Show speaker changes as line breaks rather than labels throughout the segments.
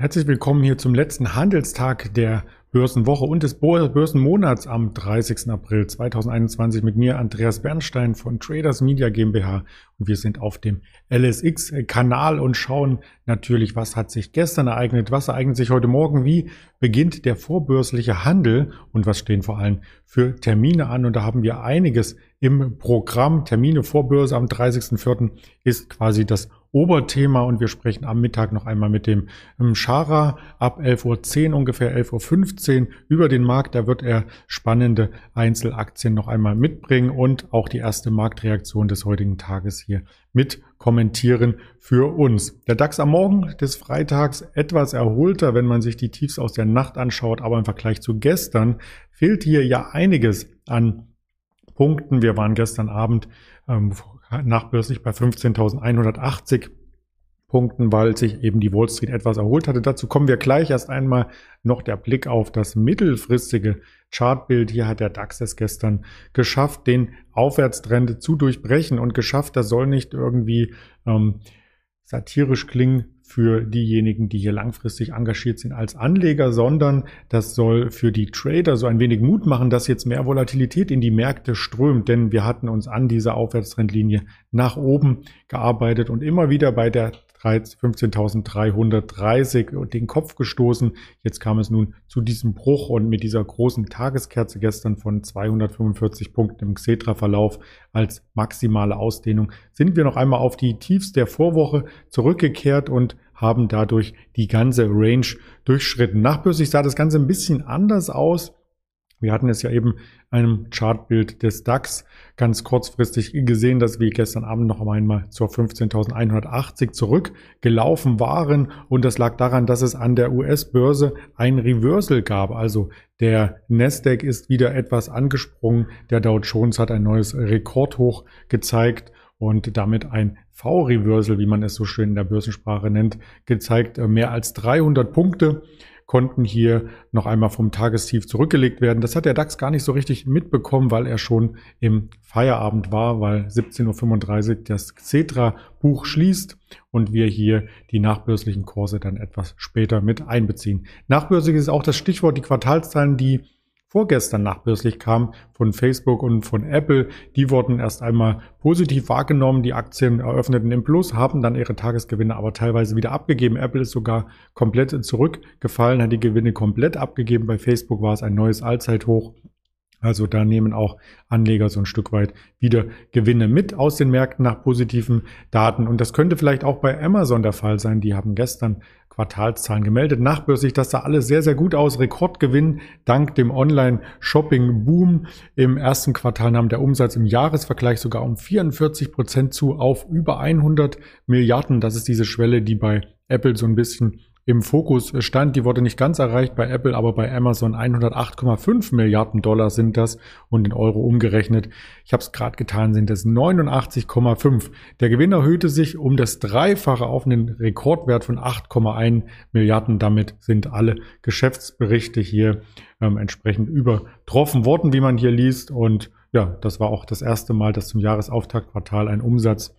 Herzlich willkommen hier zum letzten Handelstag der Börsenwoche und des Börsenmonats am 30. April 2021 mit mir Andreas Bernstein von Traders Media GmbH und wir sind auf dem LSX-Kanal und schauen natürlich, was hat sich gestern ereignet, was ereignet sich heute Morgen, wie beginnt der vorbörsliche Handel und was stehen vor allem für Termine an. Und da haben wir einiges im Programm. Termine vor Börse am 30.04. ist quasi das Oberthema und wir sprechen am Mittag noch einmal mit dem Schara ab 11.10 Uhr, ungefähr 11.15 Uhr über den Markt. Da wird er spannende Einzelaktien noch einmal mitbringen und auch die erste Marktreaktion des heutigen Tages hier mit kommentieren für uns. Der DAX am Morgen des Freitags etwas erholter, wenn man sich die Tiefs aus der Nacht anschaut, aber im Vergleich zu gestern fehlt hier ja einiges an Punkten. Wir waren gestern Abend ähm, nachbörslich bei 15.180 Punkten, weil sich eben die Wall Street etwas erholt hatte. Dazu kommen wir gleich. Erst einmal noch der Blick auf das mittelfristige Chartbild. Hier hat der DAX es gestern geschafft, den Aufwärtstrend zu durchbrechen und geschafft. Das soll nicht irgendwie ähm, satirisch klingen für diejenigen, die hier langfristig engagiert sind als Anleger, sondern das soll für die Trader so ein wenig Mut machen, dass jetzt mehr Volatilität in die Märkte strömt, denn wir hatten uns an dieser Aufwärtstrendlinie nach oben gearbeitet und immer wieder bei der 15.330 und den Kopf gestoßen. Jetzt kam es nun zu diesem Bruch und mit dieser großen Tageskerze gestern von 245 Punkten im Xetra-Verlauf als maximale Ausdehnung sind wir noch einmal auf die Tiefs der Vorwoche zurückgekehrt und haben dadurch die ganze Range durchschritten. Nachbörslich sah das Ganze ein bisschen anders aus. Wir hatten es ja eben einem Chartbild des DAX ganz kurzfristig gesehen, dass wir gestern Abend noch einmal zur 15.180 zurückgelaufen waren. Und das lag daran, dass es an der US-Börse ein Reversal gab. Also der Nasdaq ist wieder etwas angesprungen. Der Dow Jones hat ein neues Rekordhoch gezeigt und damit ein V-Reversal, wie man es so schön in der Börsensprache nennt, gezeigt. Mehr als 300 Punkte konnten hier noch einmal vom Tagestief zurückgelegt werden. Das hat der DAX gar nicht so richtig mitbekommen, weil er schon im Feierabend war, weil 17.35 Uhr das Xetra-Buch schließt und wir hier die nachbörslichen Kurse dann etwas später mit einbeziehen. Nachbörslich ist auch das Stichwort die Quartalszahlen, die vorgestern nachbörslich kam von Facebook und von Apple. Die wurden erst einmal positiv wahrgenommen. Die Aktien eröffneten im Plus, haben dann ihre Tagesgewinne aber teilweise wieder abgegeben. Apple ist sogar komplett zurückgefallen, hat die Gewinne komplett abgegeben. Bei Facebook war es ein neues Allzeithoch. Also da nehmen auch Anleger so ein Stück weit wieder Gewinne mit aus den Märkten nach positiven Daten. Und das könnte vielleicht auch bei Amazon der Fall sein. Die haben gestern Quartalszahlen gemeldet. Nachbörslich, das sah alles sehr, sehr gut aus. Rekordgewinn dank dem Online-Shopping-Boom. Im ersten Quartal nahm der Umsatz im Jahresvergleich sogar um 44 Prozent zu auf über 100 Milliarden. Das ist diese Schwelle, die bei Apple so ein bisschen im Fokus stand. Die wurde nicht ganz erreicht bei Apple, aber bei Amazon 108,5 Milliarden Dollar sind das und in Euro umgerechnet. Ich habe es gerade getan, sind es 89,5. Der Gewinn erhöhte sich um das Dreifache auf einen Rekordwert von 8,1 Milliarden. Damit sind alle Geschäftsberichte hier ähm, entsprechend übertroffen worden, wie man hier liest. Und ja, das war auch das erste Mal, dass zum Jahresauftaktquartal ein Umsatz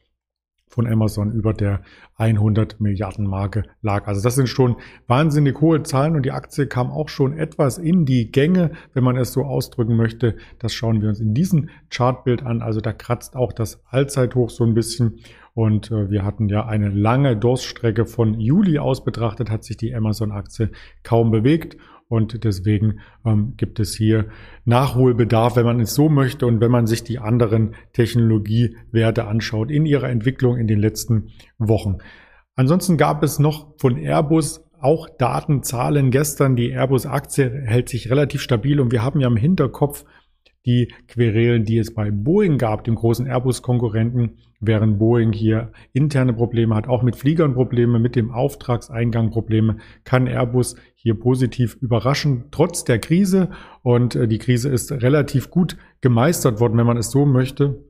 von Amazon über der 100 Milliarden Marke lag. Also das sind schon wahnsinnig hohe Zahlen und die Aktie kam auch schon etwas in die Gänge, wenn man es so ausdrücken möchte. Das schauen wir uns in diesem Chartbild an. Also da kratzt auch das Allzeithoch so ein bisschen und äh, wir hatten ja eine lange Durststrecke von Juli aus betrachtet, hat sich die Amazon-Aktie kaum bewegt und deswegen ähm, gibt es hier Nachholbedarf, wenn man es so möchte und wenn man sich die anderen Technologiewerte anschaut in ihrer Entwicklung in den letzten Wochen. Ansonsten gab es noch von Airbus auch Datenzahlen gestern. Die Airbus-Aktie hält sich relativ stabil und wir haben ja im Hinterkopf die Querelen, die es bei Boeing gab, dem großen Airbus-Konkurrenten, während Boeing hier interne Probleme hat, auch mit Fliegern Probleme, mit dem Auftragseingang Probleme, kann Airbus hier positiv überraschen, trotz der Krise. Und äh, die Krise ist relativ gut gemeistert worden, wenn man es so möchte.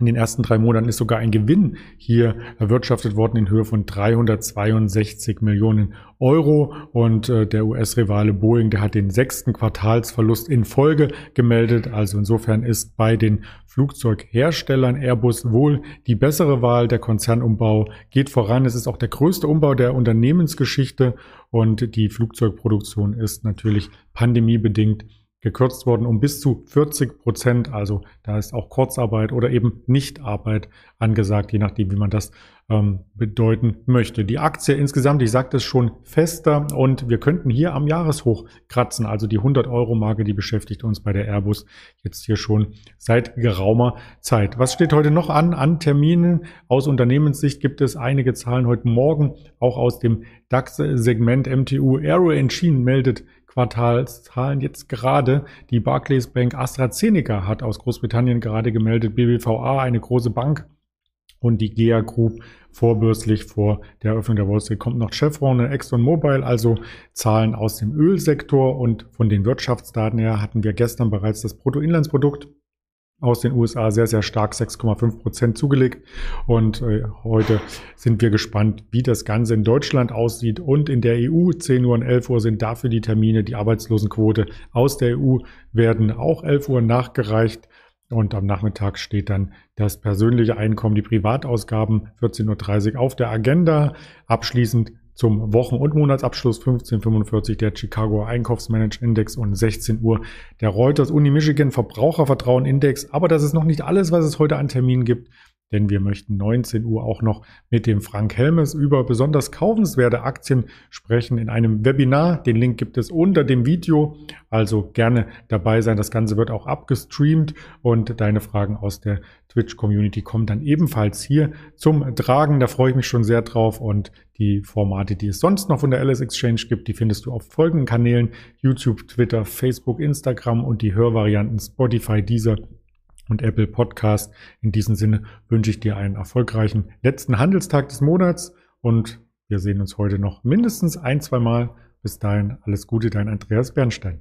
In den ersten drei Monaten ist sogar ein Gewinn hier erwirtschaftet worden in Höhe von 362 Millionen Euro. Und äh, der US-Rivale Boeing, der hat den sechsten Quartalsverlust in Folge gemeldet. Also insofern ist bei den Flugzeugherstellern Airbus wohl die bessere Wahl. Der Konzernumbau geht voran. Es ist auch der größte Umbau der Unternehmensgeschichte und die Flugzeugproduktion ist natürlich pandemiebedingt gekürzt worden um bis zu 40 Prozent. Also da ist auch Kurzarbeit oder eben Nichtarbeit angesagt, je nachdem, wie man das ähm, bedeuten möchte. Die Aktie insgesamt, ich sagte es schon, fester und wir könnten hier am Jahreshoch kratzen. Also die 100-Euro-Marke, die beschäftigt uns bei der Airbus jetzt hier schon seit geraumer Zeit. Was steht heute noch an? An Terminen aus Unternehmenssicht gibt es einige Zahlen heute Morgen, auch aus dem DAX-Segment MTU. Aero Engine meldet Quartalszahlen jetzt gerade. Die Barclays Bank AstraZeneca hat aus Großbritannien gerade gemeldet, BBVA, eine große Bank, und die GEA Group vorbürstlich vor der Eröffnung der Wall Street. Kommt noch Chevron und ExxonMobil, also Zahlen aus dem Ölsektor. Und von den Wirtschaftsdaten her hatten wir gestern bereits das Bruttoinlandsprodukt aus den USA sehr, sehr stark 6,5 Prozent zugelegt. Und äh, heute sind wir gespannt, wie das Ganze in Deutschland aussieht. Und in der EU, 10 Uhr und 11 Uhr sind dafür die Termine. Die Arbeitslosenquote aus der EU werden auch 11 Uhr nachgereicht. Und am Nachmittag steht dann das persönliche Einkommen, die Privatausgaben 14.30 Uhr auf der Agenda. Abschließend zum Wochen- und Monatsabschluss 1545 der Chicago Einkaufsmanage-Index und 16 Uhr der Reuters Uni Michigan Verbrauchervertrauen-Index. Aber das ist noch nicht alles, was es heute an Terminen gibt denn wir möchten 19 Uhr auch noch mit dem Frank Helmes über besonders kaufenswerte Aktien sprechen in einem Webinar. Den Link gibt es unter dem Video, also gerne dabei sein. Das Ganze wird auch abgestreamt und deine Fragen aus der Twitch-Community kommen dann ebenfalls hier zum Tragen. Da freue ich mich schon sehr drauf und die Formate, die es sonst noch von der LS Exchange gibt, die findest du auf folgenden Kanälen YouTube, Twitter, Facebook, Instagram und die Hörvarianten Spotify, Deezer und Apple Podcast. In diesem Sinne wünsche ich dir einen erfolgreichen letzten Handelstag des Monats und wir sehen uns heute noch mindestens ein, zwei Mal. Bis dahin alles Gute, dein Andreas Bernstein.